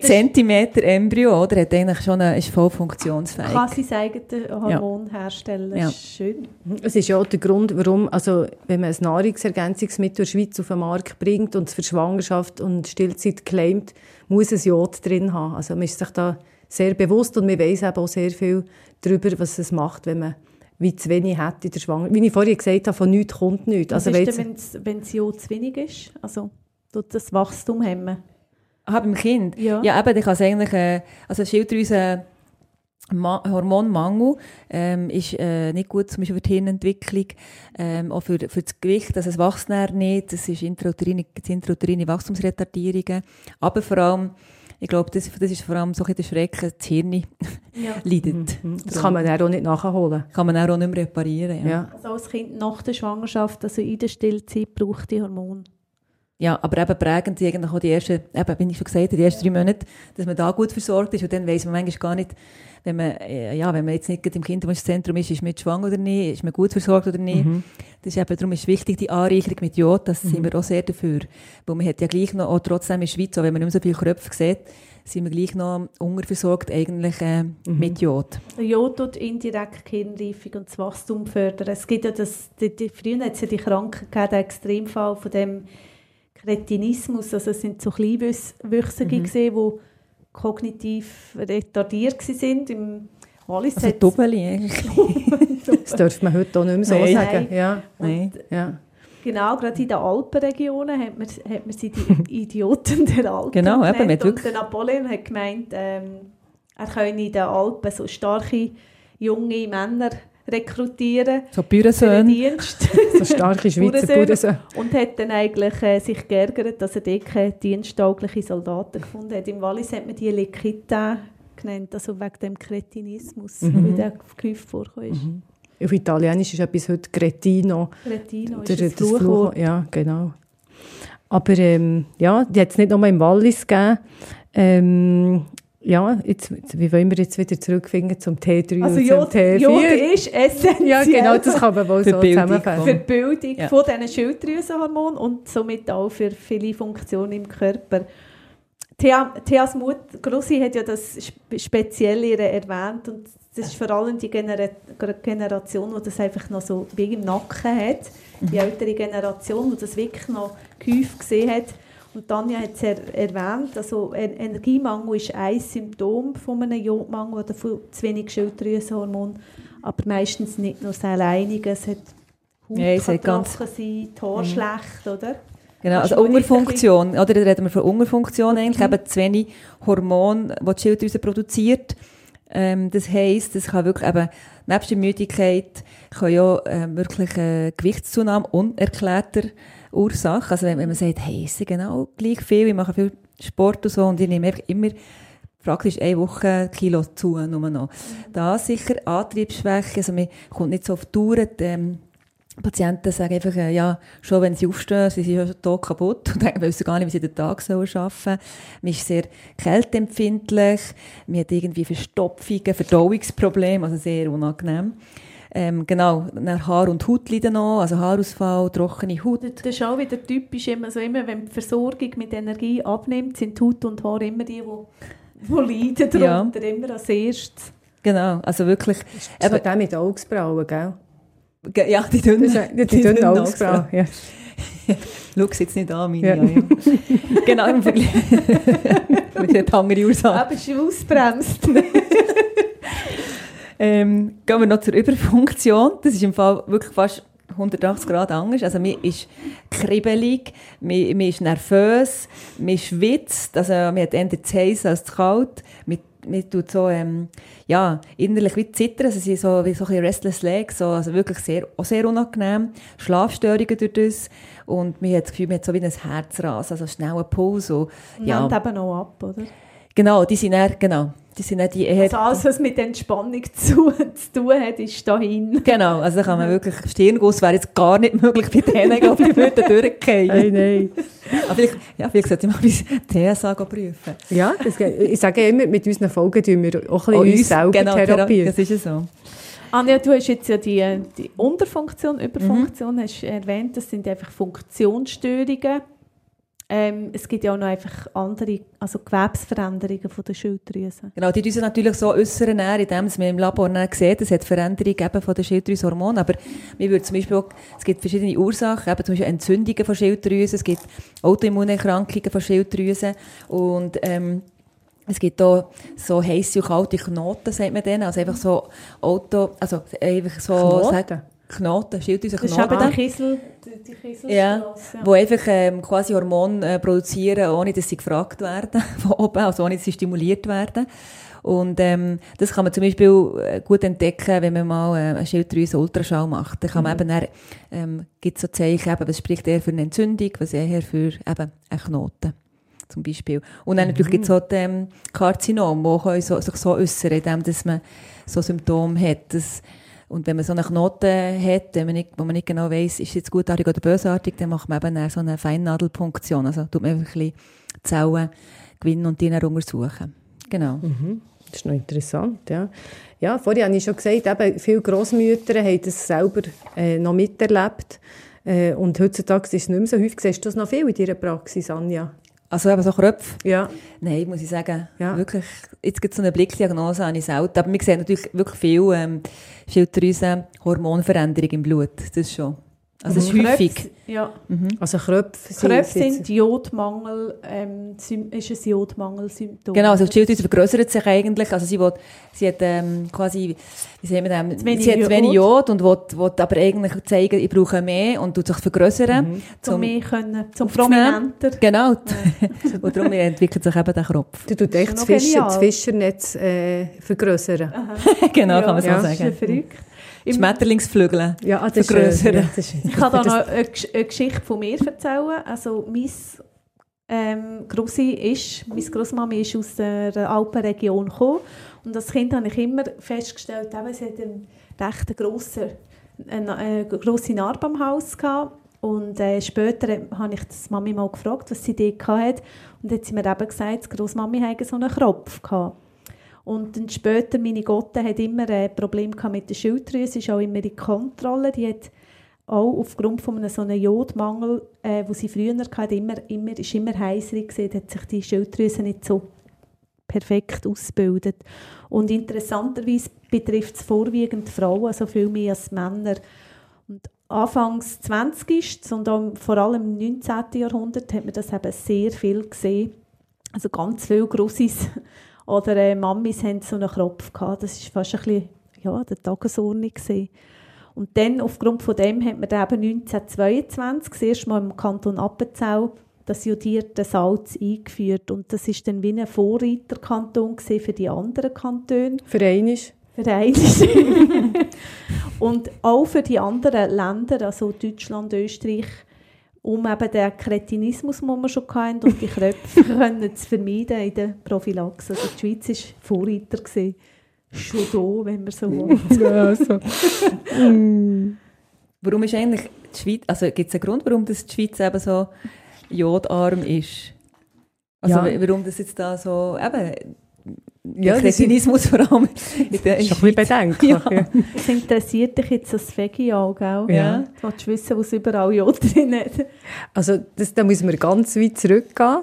Zentimeter Embryo, oder, hat eigentlich schon eine, ist voll funktionsfähig. Kann sein eigenes Hormon ja. herstellen. Ja. Schön. Es ist ja auch der Grund, warum, also wenn man ein Nahrungsergänzungsmittel in der Schweiz auf den Markt bringt und es für Schwangerschaft und Stillzeit claimt, muss ein Jod drin haben. Also man ist sich da sehr bewusst und man weiß eben auch sehr viel darüber, was es macht, wenn man wie zu wenig hat in der Schwangerschaft. Wie ich vorhin gesagt habe, von nichts kommt nichts. Was also, ist denn, wenn das Jod zu wenig ist? Also tut das Wachstum hemmen? Ah, beim Kind? Ja. Ja, eben, ich kann es eigentlich, äh, also Schilddrüse Hormonmangel ähm, ist äh, nicht gut zum Beispiel für die Hirnentwicklung, ähm, auch für, für das Gewicht, also es wächst nicht, es ist intrauterine, intrauterine Wachstumsretardierungen, aber vor allem, ich glaube, das, das ist vor allem so ein der Schrecken, das Hirn ja. leidet. Mhm. mhm. Das kann man auch nicht nachholen. Kann man auch nicht mehr reparieren, ja. ja. Also als Kind nach der Schwangerschaft, also in der Stillzeit, braucht die Hormone. Ja, aber eben prägend sind eigentlich auch die ersten, eben, wie ich schon gesagt die ersten drei Monate, dass man da gut versorgt ist und dann weiss man manchmal gar nicht, wenn man, äh, ja, wenn man jetzt nicht im Kinderwunschzentrum ist, ist man schwanger oder nicht, ist man gut versorgt oder nicht. Mhm. Das ist eben, darum ist wichtig, die Anreicherung mit Jod, das mhm. sind wir auch sehr dafür. Weil man hat ja gleich noch, auch trotzdem in der Schweiz, auch wenn man nicht mehr so viele Kröpfe sieht, sind wir gleich noch unterversorgt eigentlich äh, mhm. mit Jod. Jod tut indirekt Kindreifung und das Wachstum fördern. Es gibt ja das, die, die, früher hat es ja die Krankheit gegeben, der Extremfall von dem Kretinismus, also es sind so Kleinwüchsige mhm. gesehen, die kognitiv retardiert sind. Im Wallis also Doppeli eigentlich. das darf man heute auch nicht mehr so Nein. sagen. Ja. Nein. Ja. Genau, gerade in den Alpenregionen hat man, hat man sie die Idioten der Alpen Genau, eben, mit Und der Napoleon hat gemeint, ähm, er könne in den Alpen so starke junge Männer rekrutieren. So Bürensöhne. Dienst. so starke Schweizer Bürensöhne. Und hat dann eigentlich äh, sich geärgert, dass er dort keine diensttaugliche Soldaten gefunden hat. Im Wallis hat man die Lekita genannt, also wegen dem Kretinismus, mhm. wie der Begriff vorkommt. Mhm. Auf Italienisch ist etwas heute Cretino. Cretino ist der, das Fluchwort. Fluch, Ja, genau. Aber ähm, ja, die hat es nicht nur im Wallis gegeben. Ähm, ja, jetzt, wie wollen wir jetzt wieder zurückfinden zum T3 also und Jod, zum T4? Jod ist essentiell. Ja, genau, das kann man wohl für so zusammenfassen. Für die Bildung ja. von diesen Schilddrüsenhormonen und somit auch für viele Funktionen im Körper. Thea, Theas Mutter, Grossi hat ja das Spezielle erwähnt und das ist vor allem die Genera Generation, die das einfach noch so wie im Nacken hat, die mhm. ältere Generation, die das wirklich noch gehäuft gesehen hat. Und Tanja hat es er erwähnt, also Energiemangel ist ein Symptom von einem Jodmangel oder von zu wenig Schilddrüsenhormon, aber meistens nicht nur das alleinige, es hat Haut ja, kann ganz sein, die Haar mhm. schlecht, oder? Genau, also Unterfunktion, oder? Da reden wir von Unterfunktion eigentlich, mhm. eben zu wenig Hormone, die die Schilddrüse produziert. Ähm, das heisst, es kann wirklich eben, nebst der Müdigkeit, kann ja äh, wirklich äh, Gewichtszunahme unerklärter Ursache. Also wenn, wenn man sagt, hey, ist genau gleich viel, ich mache viel Sport und so und ich nehme einfach immer praktisch eine Woche Kilo zu, nur noch. Da sicher Antriebsschwäche, also man kommt nicht so auf Touren, ähm, Patienten sagen einfach, äh, ja, schon wenn sie aufstehen, sie sind schon tot kaputt und denken, wissen gar nicht, wie sie den Tag sollen arbeiten Man ist sehr kälteempfindlich, man hat irgendwie Verstopfungen, Verdauungsprobleme, also sehr unangenehm. Ähm, genau, dann Haar- und Haut leiden noch, also Haarausfall, trockene Haut. Das ist auch wieder typisch, immer, so immer wenn die Versorgung mit Energie abnimmt, sind Haut und Haar immer die, die, die leiden darunter, ja. immer als erstes. Genau, also wirklich... Das ist eben, mit Augsbrauen, gell? Ja, die dünnen, die, die dünnen Augsbrauen. Ja. Schau es jetzt nicht an, meine. Ja. Ja, ja. genau, im Vergleich. Mit der Ursache. Aber sie ausbremst. Ähm, gehen wir noch zur Überfunktion. Das ist im Fall wirklich fast 180 Grad anders. Also mir ist kribbelig, mir, mir ist nervös, mir schwitzt, also mir hat eher zu heiß als zu kalt, mir mir tut so, ähm, ja, innerlich wie zittern, also sie so, wie so ein restless leg, so, also wirklich sehr, auch sehr unangenehm, Schlafstörungen durch das und mir hat das Gefühl, man hat so wie ein Herzrasen, also schnell ein Puls, so, ja. Nimmt eben auch ab, oder? Genau, die sind eher, genau, die sind die eher... Also alles, was mit Entspannung zu, zu tun hat, ist dahin. Genau, also da kann man wirklich... Stirnguss wäre jetzt gar nicht möglich bei denen, glaube, die würden durchgehen. Nein, nein. Aber vielleicht, ja, vielleicht sollte ich mal mein TSA prüfen. Ja, das, ich sage immer, mit unseren Folgen tun wir auch ein bisschen uns, uns selber genau, therapieren. Das ist ja so. Anja, du hast jetzt ja die, die Unterfunktion, Überfunktion mhm. hast erwähnt, das sind einfach Funktionsstörungen ähm, es gibt ja auch noch einfach andere, also Gewebsveränderungen von der Schilddrüse. Genau, die müssen natürlich so äußern, indem man im Labor sieht, es hat Veränderungen von den Schilddrüsenhormonen, aber wir würden zum Beispiel auch, es gibt verschiedene Ursachen, eben zum Beispiel Entzündungen von Schilddrüsen, es gibt Autoimmunerkrankungen von Schilddrüsen und ähm, es gibt auch so heisse und kalte Knoten, sagt man denen, also einfach so Auto, also einfach so... Knoten? Knoten, Schilddrüsenknoten. Das ist eben die Kiesel, die Kieselstrasse. Ja, ja, wo einfach ähm, quasi Hormone äh, produzieren, ohne dass sie gefragt werden von oben, also ohne dass sie stimuliert werden. Und ähm, das kann man zum Beispiel äh, gut entdecken, wenn man mal äh, einen Schilddrüsen-Ultraschall macht. Dann kann man mhm. eben dann, ähm, gibt so Zeichen, eben, was spricht eher für eine Entzündung, was eher für eben einen Knoten zum Beispiel. Und dann mhm. natürlich gibt es auch die ähm, Karzinom, die so, sich so äußern, indem dass man so Symptome hat. Das, und wenn man so eine Knoten hat, wenn man nicht, wo man nicht genau weiss, ist es jetzt gutartig oder bösartig, dann macht man eben so eine Feinnadelpunktion. Also tut man einfach ein bisschen Zellen gewinnen und die dann untersuchen. Genau. Mhm. Das ist noch interessant, ja. Ja, vorhin habe ich schon gesagt, eben, viele Grossmütter haben das selber äh, noch miterlebt. Äh, und heutzutage ist es nicht mehr so häufig. Siehst du das noch viel in deiner Praxis, Anja? Also eben so Kröpfe? Ja. Nein, muss ich sagen, ja. wirklich, jetzt gibt es so eine Blickdiagnose, habe ich selten. Aber wir sehen natürlich wirklich viel ähm, Schilddrüsen, Hormonveränderung im Blut, das schon. Also es ist mhm. häufig. Ja. Mhm. Also Kröpfe sind, Kröpfe sind Jodmangel, ähm, ist ein Jodmangelsymptom. Genau, also die Schilddrüse vergrößert sich eigentlich. Also sie, will, sie hat ähm, quasi, wie sagen wir das, sie hat zu wenig Jod und will, will aber eigentlich zeigen, ich brauche mehr und tut sich vergrößern. Mhm. Zum mehr können, zum prominenter. Genau. Ja. und darum entwickelt sich eben der Kropf. Du tust echt das, Fischer, das Fischernetz äh, vergrößern. genau, ja. kann man so ja. sagen. Das ist verrückt. Schmetterlingsflügel ja, das vergrößern. Ja, ich kann da noch eine, eine, Geschichte von mir erzählen. Also, mein ähm, Grossi ist, meine Grossmami ist aus der Alpenregion gekommen. Und als Kind habe ich immer festgestellt, eben, sie hat einen recht grossen, eine, eine grosse Narbe am Haus gehabt. Und äh, später habe ich das Mami mal gefragt, was sie dort hatte. Und dann hat sie mir eben gesagt, die Grossmami hatte so einen Kropf gehabt. Und dann später, meine Gotte hat immer ein Problem mit der Schilddrüse, ist auch immer in Kontrolle. Die hat auch aufgrund von einem so einem Jodmangel, äh, wo sie früher hatte, immer, immer, ist immer heißer gesehen, hat sich die Schilddrüse nicht so perfekt ausgebildet. Und interessanterweise betrifft es vorwiegend Frauen, also viel mehr als Männer. Und Anfangs 20. und auch vor allem im 19. Jahrhundert hat man das eben sehr viel gesehen. Also ganz viele Grossis oder äh, Mamis haben so einen Kropf gehabt. Das ist fast ein bisschen ja, der Tagesordnung. Und dann, aufgrund von dem, hat man dann eben 1922 das erste Mal im Kanton Appenzell das jodierte Salz eingeführt. Und das ist dann wie ein Vorreiterkanton für die anderen Kantone. Für einiges. Für einiges. und auch für die anderen Länder, also Deutschland, Österreich, um eben den Kretinismus, den wir schon hatten, und die Kröpfe können zu vermeiden in der Prophylaxe. Also die Schweiz war Vorreiter. Gewesen. Schon da, wenn man so will. ja, also. Warum ist eigentlich die Schweiz, also gibt es einen Grund, warum das die Schweiz eben so jodarm ist? Also Ja. warum das jetzt da so, eben, Ja, der das ist- Kretinismus vor allem in der ist ein bisschen bedenklich. Ja. Ja. Das interessiert dich jetzt das Vegi auch, gell? Ja. Du willst wissen, was überall Jod drin hat. Also das, da müssen wir ganz weit zurückgehen,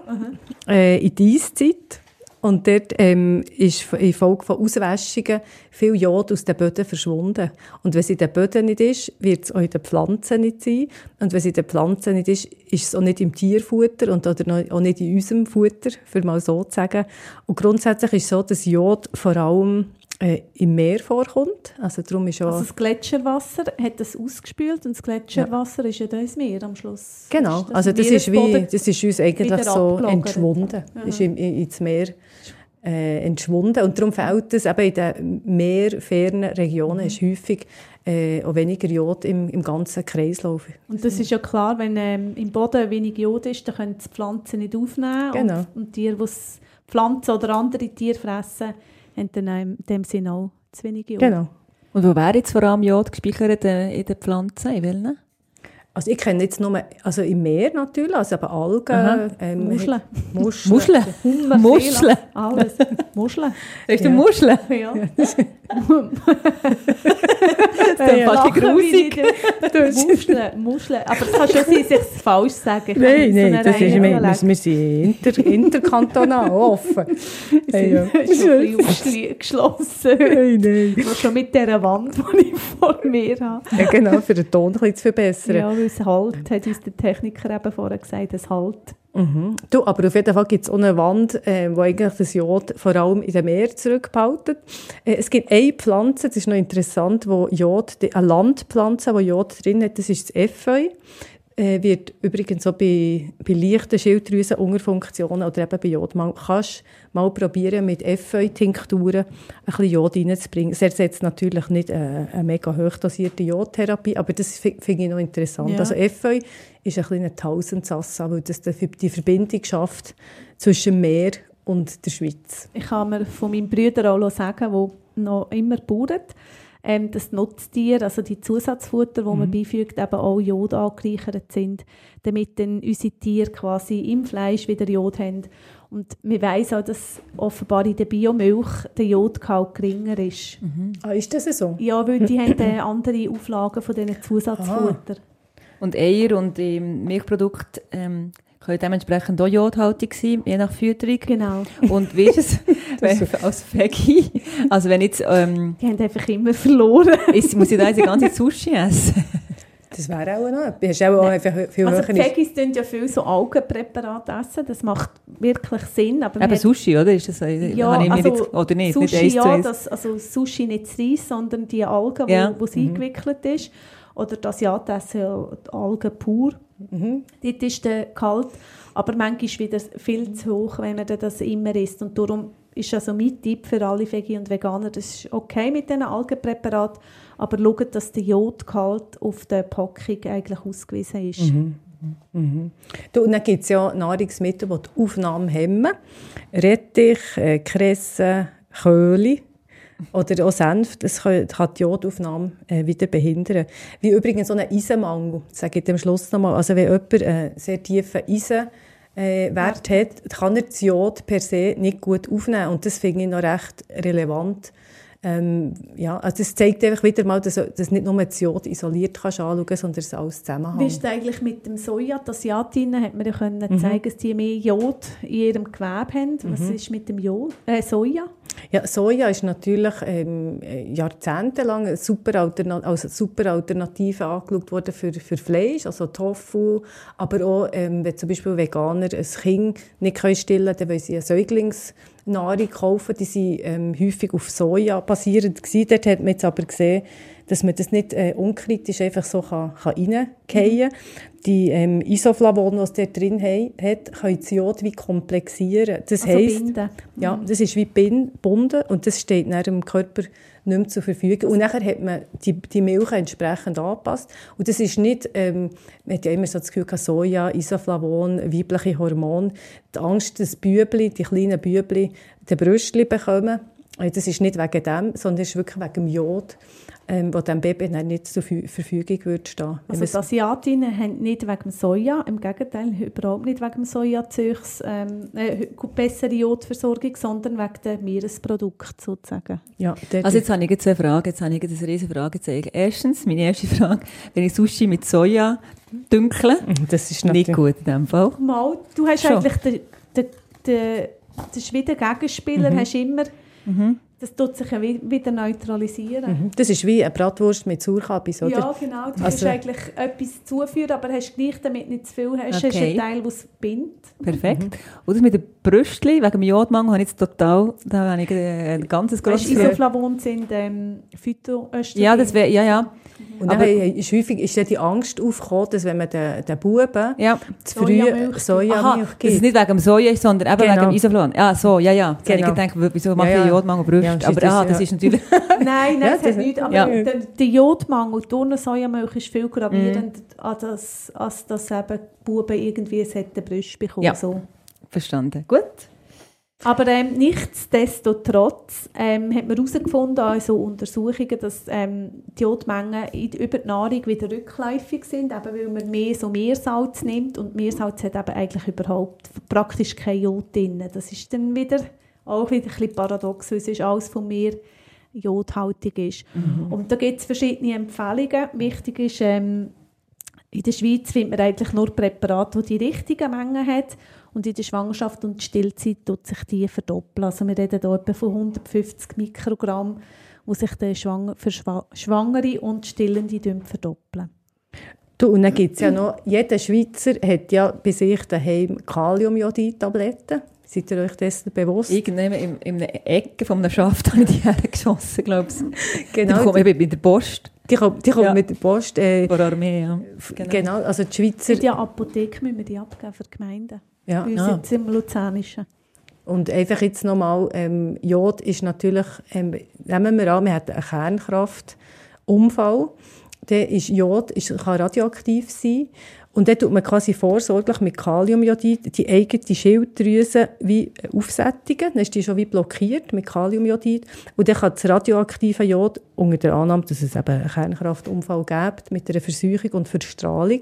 äh, in die Eiszeit. Und dort ähm, ist infolge von Auswäschungen viel Jod aus den Böden verschwunden. Und wenn es in den Böden nicht ist, wird es auch in den Pflanzen nicht sein. Und wenn es in den Pflanzen nicht ist, ist es auch nicht im Tierfutter und oder auch nicht in unserem Futter, für mal so zu sagen. Und grundsätzlich ist es so, dass Jod vor allem äh, im Meer vorkommt. Also darum ist auch... Also das Gletscherwasser hat das ausgespült und das Gletscherwasser ist ja da ins Meer am Schluss. Genau, Ist also das ist, wie, das ist uns eigentlich so entschwunden, Aha. ist im, in- ins Meer äh, entschwunden und darum fehlt es eben in den meerfernen Regionen ist häufig äh, auch weniger Jod im, im ganzen Kreislauf. Und das ist ja klar, wenn ähm, im Boden wenig Jod ist, dann können die Pflanzen nicht aufnehmen. Genau. Und, und Tiere, die es- Pflanzen oder andere Tiere fressen, haben dann auch in dem Sinne auch zu wenig Jod. Genau. Und wo wäre jetzt vor allem Jod gespeichert äh, in den Pflanzen? In welchen? Also ich kenne jetzt nur, also im Meer natürlich, also eben Algen, ähm, Muscheln. Muscheln. Muscheln? Muscheln? Seele, Alles. Muscheln. Hast du Ja. Muscheln? Ja. Das ist fast Lachen grusig. Muscheln, Muscheln. Aber es kann schon sein, dass ich es falsch sage. Nein, nein, das ist, wir, wir, wir sind inter, interkantonal offen. Hey, ja. schon ein bisschen aufschli- geschlossen. Nein, nein. Schon mit dieser Wand, die ich vor mir habe. Ja, genau, für den Ton ein bisschen zu verbessern. Ja, es halt, hat uns der Techniker eben vorher gesagt, es halt. Mhm. Du, aber auf jeden Fall gibt es auch eine Wand, äh, wo eigentlich das Jod vor allem in dem Meer zurückbehalten. Äh, es gibt eine Pflanze, das ist noch interessant, wo Jod, eine Landpflanze, die Jod drin hat, das ist das Efeu. Äh, wird übrigens auch bei, bei leichten Schilddrüsenunterfunktionen oder eben bei Jodmangel, kannst du mal probieren, mit Efeu-Tinkturen ein bisschen Jod reinzubringen. Es ersetzt natürlich nicht äh, eine mega hochdosierte Jodtherapie, aber das fi- finde ich noch interessant. Ja. Also Efeu ist ein kleiner Tausendsassa, weil das die die Verbindung schafft zwischen Meer und der Schweiz. Ich kann mir von meinem Bruder auch sagen, der noch immer bauert, ähm, dass die Nutztiere, also die Zusatzfutter, die man beifügt, eben auch Jod angereichert sind, damit dann unsere Tiere quasi im Fleisch wieder Jod haben. Und man weiss auch, dass offenbar in der Biomilch der Jodgehalt geringer ist. Ah, ist das so? Ja, weil die haben äh, andere Auflagen von diesen Zusatzfutter. Und Eier und ähm, Milchprodukte ähm, können dementsprechend auch jodhaltig sein, je nach Fütterung. Genau. Und wie ist es wenn, als Veggie? Also wenn jetzt, ähm, Die haben einfach immer verloren. ist, muss ich da jetzt die ganze Sushi essen? Das wäre auch noch etwas. Du hast auch einfach viel Also Veggies tun ja viel so Algenpräparate essen. Das macht wirklich Sinn. Aber Eben Sushi, oder? Ist das, Ja, also nicht, oder nicht? Sushi nicht ja, das, also Sushi nicht das Reis, sondern die Algen, Ja. wo, sie eingewickelt ist. Oder die Asiaten essen ja die Algen pur. Mhm. Dort ist der kalt, aber manchmal wieder viel zu hoch, wenn man das immer isst. Und darum ist also mein Tipp für alle Veggie und Veganer, das ist okay mit diesen Algenpräparaten, aber schaut, dass der Jodgehalt auf der Packung eigentlich ausgewiesen ist. Mhm. Du, und dann gibt es ja Nahrungsmittel, die die Aufnahme hemmen. Rettich, äh, Kresse, Köhle oder auch Senf, das kann, kann die Jodaufnahme äh, wieder behindern. Wie übrigens so ein Eisenmangel, sage ich am Schluss nochmal. Also wenn jemand einen sehr tiefen Eisenwert äh, Wert hat, kann er das Jod per se nicht gut aufnehmen. Und das finde ich noch recht relevant Ähm, ja, also das zeigt einfach wieder mal, dass, dass nicht nur das Jod isoliert kannst anschauen kannst, sondern es alles zusammenhängt. Wie ist es eigentlich mit dem Soja? Die Asiatinnen hat man ja können mhm. zeigen, dass die mehr Jod in ihrem Gewebe haben. Was mhm. ist mit dem Jod, äh, Soja? Ja, Soja ist natürlich ähm, jahrzehntelang super, als super Alternative angeschaut worden für, für Fleisch, also Tofu, aber auch, ähm, wenn zum Beispiel Veganer ein Kind nicht stillen können, dann wollen sie eine Säuglingsnahrung kaufen, die sind ähm, häufig auf Soja basierend gewesen. Dort hat man jetzt aber gesehen, dass man das nicht äh, unkritisch einfach so kann, kann reingehen kann. Die ähm, Isoflavone, die es dort drin hat, können das Jod wie komplexieren. Das also heisst, binden. ja, mhm. das ist wie gebunden und das steht dann im Körper nicht mehr zur Verfügung. Und nachher hat man die, die Milch entsprechend angepasst. Und das ist nicht, ähm, man hat ja immer so das Gefühl, Soja, Isoflavon, weibliche Hormone, die Angst, dass Bübli, die kleinen Bübli, den Brüstchen bekommen. Äh, das ist nicht wegen dem, sondern es ist wirklich wegen dem Jod ähm, wo dem Baby dann nicht zur Verfügung würde stehen. Also die Asiatinnen haben nicht wegen dem Soja, im Gegenteil, überhaupt nicht wegen dem Sojazeugs ähm, äh, bessere Jodversorgung, sondern wegen dem Meeresprodukt sozusagen. Ja, also jetzt habe ich jetzt eine Frage, jetzt habe ich eine riesige Frage Erstens, meine erste Frage, wenn ich Sushi mit Soja dünkle, das ist nicht gut in dem Fall. Mal, du hast Schon. eigentlich den, den, den, wie der Gegenspieler, mhm. hast immer mhm das tut sich ja wieder neutralisieren. Mhm. Das ist wie eine Bratwurst mit Sauerkabis, oder? Ja, genau. Du also, eigentlich etwas zuführen, aber hast gleich damit nicht zu viel. Hast, okay. hast einen Teil, der es bindet. Perfekt. Mhm. Und das mit den Brüstchen, wegen dem Jodmangel, habe ich jetzt total, da habe ich ein ganzes grosses... Weißt, Isoflavon sind ähm, Phytoöstrogen. Ja, das wäre, ja, ja. Und dann ist häufig ist dann die Angst aufgekommen, dass wenn man den, den Buben ja. zu früh Sojamilch, Sojamilch gibt. Dass es nicht wegen dem Soja ist, sondern eben genau. wegen dem Isoflavon. Ja, so, ja, ja. Jetzt genau. habe ich gedacht, wieso mache ja, ich Jodmangel Brüste? Ja, aber aha, das, ist natürlich... nein, nein, ja, das hat nichts. Aber ja. der, der Jodmangel durch Sojamilch ist viel gravierender, mhm. als, als dass eben Buben irgendwie eine Brüste bekommen. Ja. So. Verstanden. Gut. Aber ähm, nichtsdestotrotz ähm, hat man herausgefunden, also Untersuchungen, dass ähm, die Jodmengen über die Nahrung wieder rückläufig sind, eben weil man mehr so Meersalz nimmt und Meersalz hat eben eigentlich überhaupt praktisch kein Jod drin. Das ist dann wieder auch wieder ein bisschen paradox, weil es ist alles von mir jodhaltig ist. Mhm. Und da gibt es verschiedene Empfehlungen. Wichtig ist, ähm, in der Schweiz findet man eigentlich nur Präparate, die die richtige Menge hat. Und in der Schwangerschaft und Stillzeit tut sich die verdoppeln. Also wir reden hier etwa von 150 Mikrogramm, wo sich der Schwang für Schwangere und Stillende verdoppeln. Du, und dann gibt es ja noch, jeder Schweizer hat ja bei sich daheim Kaliumjodid-Tabletten. Seid ihr euch dessen bewusst? Irgendwann in, in einer Ecke von einem Schaft habe ich die hergeschossen, glaube ich. Genau. Die kommen eben mit der Post. Die kommen, die kommen ja. mit der Post. Äh, Von der Armee, ja. Genau. genau. also die Schweizer... Die Apotheke müssen wir die abgeben für die Gemeinden. Ja. Bei uns ah. im Luzernischen. Und einfach jetzt nochmal, ähm, Jod ist natürlich, ähm, nehmen wir an, wir haben einen Kernkraftunfall, dann ist Jod ist, kann radioaktiv sein und dann tut man quasi vorsorglich mit Kaliumjodid die eigene Schilddrüse wie aufsättigen. Dann ist die schon wie blockiert mit Kaliumjodid. Und dann kann das radioaktive Jod, unter der Annahme, dass es eben einen Kernkraftunfall gibt, mit einer Verseuchung und Verstrahlung,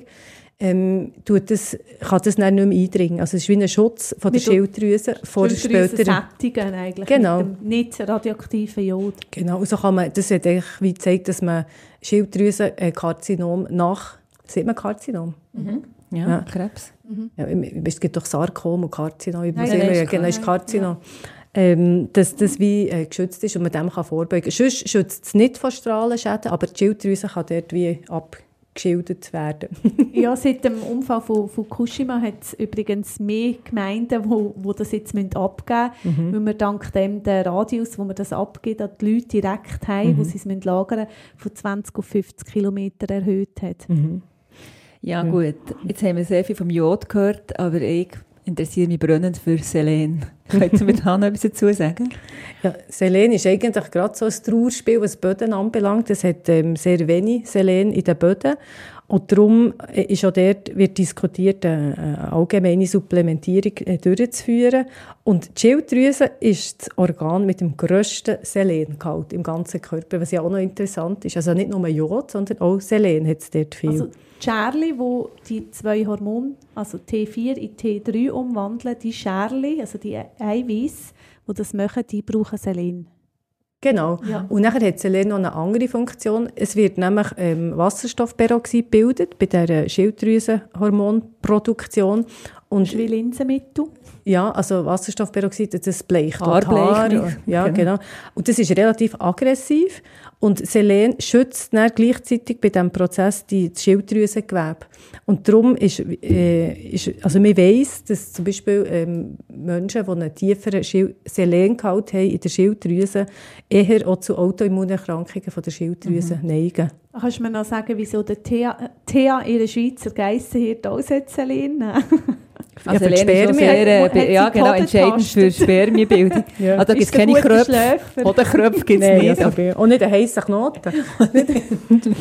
ähm, tut das, kann das dann nicht mehr eindringen. Also es ist wie ein Schutz von der Schilddrüse vor späteren... sättigen eigentlich, genau. mit dem nicht radioaktiven Jod. Genau, und so kann man, das hat eigentlich wie gezeigt, dass man Schilddrüsenkarzinom nach Sieht man Karzinom? Mhm. Ja, ja, Krebs. Mhm. Ja, es gibt doch Sarkom und Karzinom. Ich nein, nein, ja, genau, ist Karzinom. Ja. Ähm, dass das wie äh, geschützt ist und man dem kann vorbeugen kann. Sonst schützt es nicht vor Strahlenschäden, aber die Schilddrüse kann dort wie ab geschildert werden. ja, seit dem Unfall von Fukushima hat es übrigens mehr Gemeinden, wo, wo das jetzt abgeben müssen, mhm. weil wir dank dem den Radius, wo man das abgibt, an die Leute direkt haben, mhm. wo sie es lagern müssen, von 20 auf 50 Kilometer erhöht hat. Mhm. Ja, gut. Jetzt haben wir sehr viel vom Jod gehört, aber ich interessiere mich brennend für Selen. Könnt ihr mir da noch etwas dazu sagen? Ja, Selen ist eigentlich gerade so ein Trauerspiel, was Böden anbelangt. Es hat ähm, sehr wenig Selen in den Böden. Und darum äh, ist auch dort, wird diskutiert, eine allgemeine Supplementierung äh, durchzuführen. Und die Schilddrüse ist das Organ mit dem grössten Selengehalt im ganzen Körper, was ja auch noch interessant ist. Also nicht nur Jod, sondern auch Selen hat es dort viel. Also die Scherli, die die zwei Hormone, also T4 in T3 umwandeln, die Scherli, also die Eiweiß, die das machen, die brauchen Selen. Genau. Ja. Und nachher hat Selen noch eine andere Funktion. Es wird nämlich ähm, Wasserstoffperoxid gebildet bei der Schilddrüsenhormonproduktion. Und Ist wie Linsenmittel. ja, also Wasserstoffperoxid, das bleicht auch Haarbleichung. Haare. Ja, Genau. genau. Und das ist relativ aggressiv. Und Selen schützt dann gleichzeitig bei diesem Prozess die das Schilddrüsengewebe. Und darum ist, äh, ist also man weiss, dass zum Beispiel ähm, Menschen, die einen tieferen Schil Selengehalt haben in der Schilddrüse, eher auch zu Autoimmunerkrankungen von der Schilddrüse Mhm. neigen. Kannst du mir noch sagen, wieso der Thea, Thea ihre Schweizer Geissenhirt aussetzt, Celine? Ja, Spermien. sehr, äh, ja, genau, entscheidend für? Spermienbildung. Ja. Ah, da gibt es keine Kröpfe. Oder Kröpfe gibt es nicht. also, auch nicht ein heisser Knoten.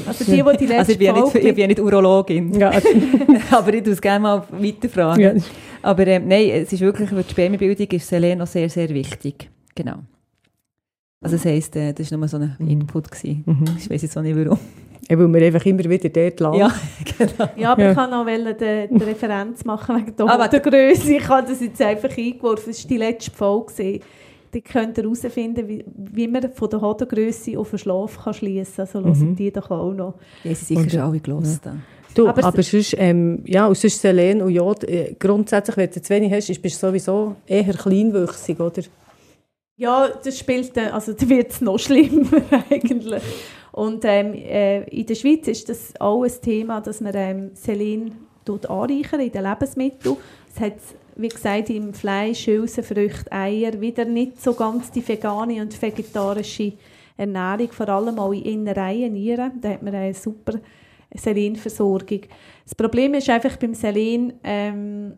Also die, die die letzte Also ich bin ja nicht, ich bin ja nicht Urologin, ja, also, aber ich es gerne mal weiterfragen. ja. Aber ähm, nein, es ist wirklich, für die Spermienbildung ist Selen noch sehr, sehr wichtig. Genau. Also das heisst, äh, das war nur so ein Input. Gewesen. Mhm. Ich weiß jetzt auch nicht warum. Ja, weil wir einfach immer wieder dort landen. Ja, genau. Ja, aber Ja. ich kann noch wollen, die, die Referenz machen wegen der wegen- Hodengröße. Ich habe das jetzt einfach eingeworfen. Das war die letzte Folge. gewesen. Da könnt ihr herausfinden, wie, wie man von der Hodengröße auf den Schlaf kann schliessen kann. Also hören Mhm. die doch auch noch. Die haben sie sicher Und- schon alle gehört. Du, Aber aber, es- sonst, ähm, ja, und sonst Selen und Jod, äh, grundsätzlich, wenn du zu wenig hast, ist- bist du sowieso eher kleinwüchsig, oder? Ja, das spielt dann, also da wird es noch schlimmer eigentlich. Und ähm, äh, in der Schweiz ist das auch ein Thema, dass man ähm, Selen tut anreichern in den Lebensmitteln. Es hat, wie gesagt, im Fleisch, Hülsen, Früchte, Eier wieder nicht so ganz die vegane und vegetarische Ernährung, vor allem auch in Innereien, Nieren. Da hat man eine super Selenversorgung. Das Problem ist einfach beim Selen, ähm,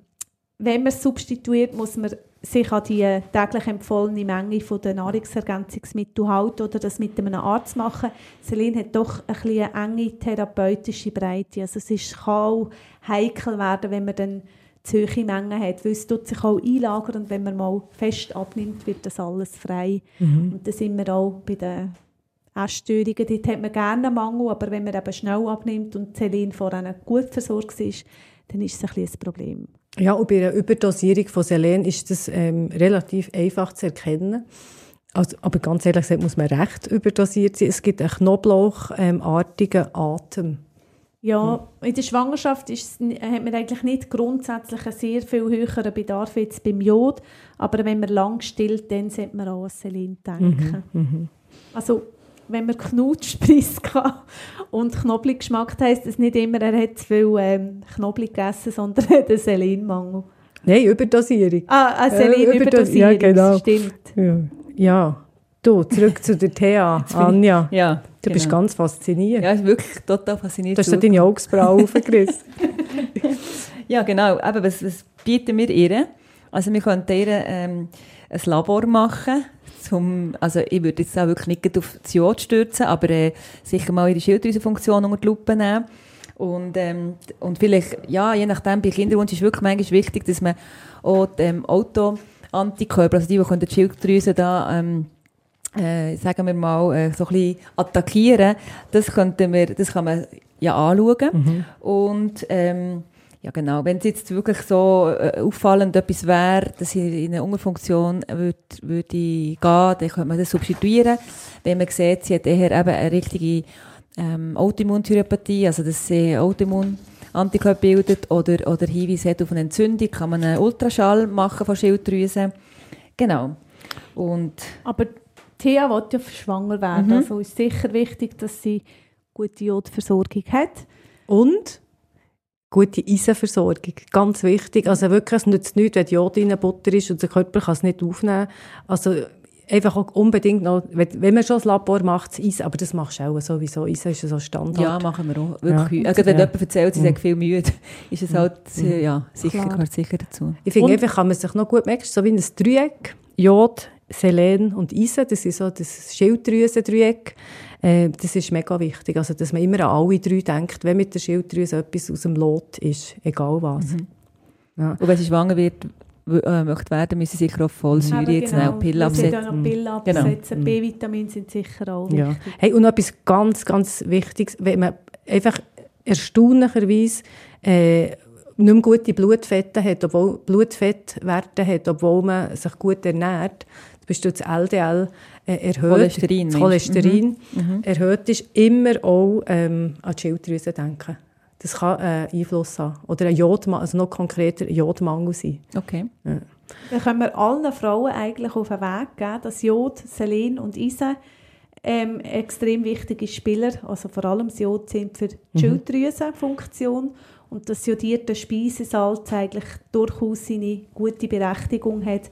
wenn man es substituiert, muss man sich an die täglich empfohlene Menge von der Nahrungsergänzungsmittel halten oder das mit einem Arzt machen. Selin hat doch ein eine enge therapeutische Breite. Also es ist, kann auch heikel werden, wenn man dann zu hohe Mengen hat, weil es tut sich auch einlagern und wenn man mal fest abnimmt, wird das alles frei. Und da sind wir auch bei den Essstörungen. Dort hat man gerne einen Mangel, aber wenn man eben schnell abnimmt und Selin vorher gut versorgt ist, dann ist es ein ein Problem. Ja, und bei einer Überdosierung von Selen ist das ähm, relativ einfach zu erkennen. Also, aber ganz ehrlich gesagt muss man recht überdosiert sein. Es gibt einen knoblauchartigen Atem. Ja, in der Schwangerschaft ist, hat man eigentlich nicht grundsätzlich einen sehr viel höheren Bedarf jetzt beim Jod, aber wenn man lang stillt, dann sollte man auch an Selin denken. Also, wenn man Knutschpreis und Knoblauch geschmeckt heisst es nicht immer, er hat zu viel ähm, Knoblauch gegessen, sondern er hat einen Selinmangel. Nein, Überdosierung. Ah, eine Äh, Selin Überdos- Überdosierung, ja, genau. stimmt. Ja. ja. Du, zurück zu der Thea, Anja. Ja, Du bist genau. ganz fasziniert. Ja, ist wirklich total faszinierend. Du hast deine Augsbraue aufgerissen. Ja, genau. Eben, was, was bieten wir ihr? Also wir könnten ihr ähm, ein Labor machen. Zum, also ich würde jetzt auch wirklich nicht auf das Jod stürzen, aber äh, sicher mal ihre Schilddrüsenfunktion unter die Lupe nehmen. Und, ähm, und vielleicht, ja, je nachdem, bei Kinderwunsch ist wirklich manchmal wichtig, dass man auch die ähm, Autoantikörper, also die, die können die Schilddrüse da, ähm, äh, sagen wir mal, äh, so ein bisschen attackieren, das, könnten wir, das kann man ja anschauen. Und ähm, ja genau, wenn es jetzt wirklich so äh, auffallend etwas wäre, dass sie in eine Unterfunktion würde, würde gehen, dann könnte man das substituieren. Wenn man sieht, sie hat eher eben eine richtige ähm, Autoimmunthyreopathie, also dass sie Autoimmun Antikörper bildet oder, oder Hinweise hat auf eine Entzündung, kann man einen Ultraschall machen von Schilddrüsen. Genau. Und Aber Thea will ja schwanger werden, Mhm. also ist sicher wichtig, dass sie gute Jodversorgung hat. Und gute Eisenversorgung, ganz wichtig. Also wirklich, es nützt nichts, wenn Jod in Butter ist und der Körper kann es nicht aufnehmen. Also einfach auch unbedingt noch, wenn, man schon das Labor macht, das Eisen, aber das machst du auch sowieso. Eisen ist so Standard. Ja, machen wir auch. Wirklich. Ja. Ja. Gerade wenn Ja. jemand erzählt, sie Mhm. sei viel müde, ist es halt, äh, ja, sicher, Klar. gehört sicher dazu. Ich finde einfach, kann man sich noch gut merken, so wie ein Dreieck, Jod, Selen und Eisen, das ist so das Schilddrüsendreieck. Äh, das ist mega wichtig, also dass man immer an alle drei denkt, wenn mit der Schilddrüse etwas aus dem Lot ist, egal was. Ja. Und wenn sie schwanger wird, äh, möchte werden, müssen sie sicher auf Vollsäure Eben, jetzt genau. Pillen absetzen. ja noch Pillen Genau. absetzen. B-Vitamine sind sicher auch Ja. wichtig. Hey, und noch etwas ganz, ganz Wichtiges, wenn man einfach erstaunlicherweise äh, nicht mehr gute Blutfette hat, obwohl Blutfettwerte hat, obwohl man sich gut ernährt, bist das LDL erhöht, Cholesterin, das meinst du? Cholesterin erhöht ist, immer auch ähm, an die Schilddrüse denken. Das kann äh, Einfluss haben. Oder ein Jodmangel, also noch konkreter ein Jodmangel sein. Okay. Dann können wir allen Frauen eigentlich auf den Weg geben, dass Jod, Selen und Eisen ähm, extrem wichtige Spieler, also vor allem das Jod, sind für die Schilddrüsenfunktion und das jodierte Speisesalz eigentlich durchaus seine gute Berechtigung hat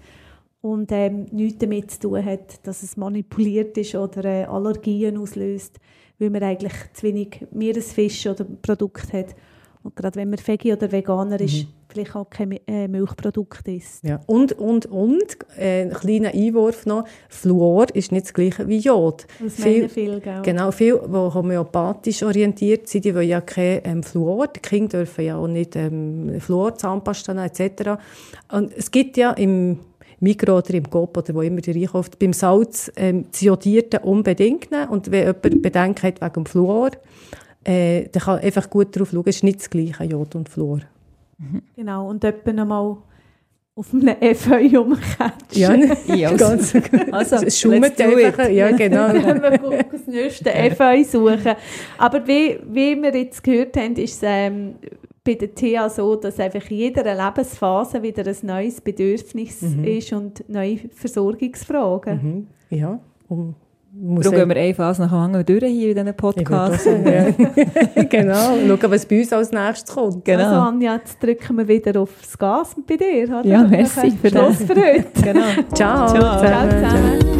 und ähm, nichts damit zu tun hat, dass es manipuliert ist oder äh, Allergien auslöst, weil man eigentlich zu wenig Meeresfisch oder Produkte hat. Und gerade wenn man Veggie oder Veganer ist, vielleicht auch keine äh, Milchprodukte isst. Ja. Und, und, und, äh, ein kleiner Einwurf noch, Fluor ist nicht das gleiche wie Jod. Das Viel- viele, gell? Genau, viele, die homöopathisch orientiert sind, die wollen ja kein ähm, Fluor. Die Kinder dürfen ja auch nicht ähm, Fluor, Zahnpasta etc. Und es gibt ja im Mikro oder im Coop oder wo immer ihr einkauft, beim Salz ähm, das Jodierte unbedingt nehmen. Und wenn jemand Bedenken hat wegen dem Fluor, äh, dann kann einfach gut darauf schauen, es ist nicht das gleiche Jod und Fluor. Genau, und etwa noch mal auf einem Efeu rumcatchen. Ja, Ja, ganz Also, Es schummt einfach. Ja, genau. Wenn wir gucken, das nächste Efeu suchen. Aber wie, wie wir jetzt gehört haben, ist es ähm, bei der TH so, dass einfach in jeder Lebensphase wieder ein neues Bedürfnis ist und neue Versorgungsfragen. Mhm. Ja, und muss Darum gehen wir eine Phase nach der anderen durch hier in würde Podcast. sagen, ja. genau. Schauen, was bei uns als nächstes kommt. Genau. Also Anja, jetzt drücken wir wieder aufs Gas bei dir. Oder? Ja, merci für Schluss für heute. Genau. Ciao. Ciao. Ciao zusammen.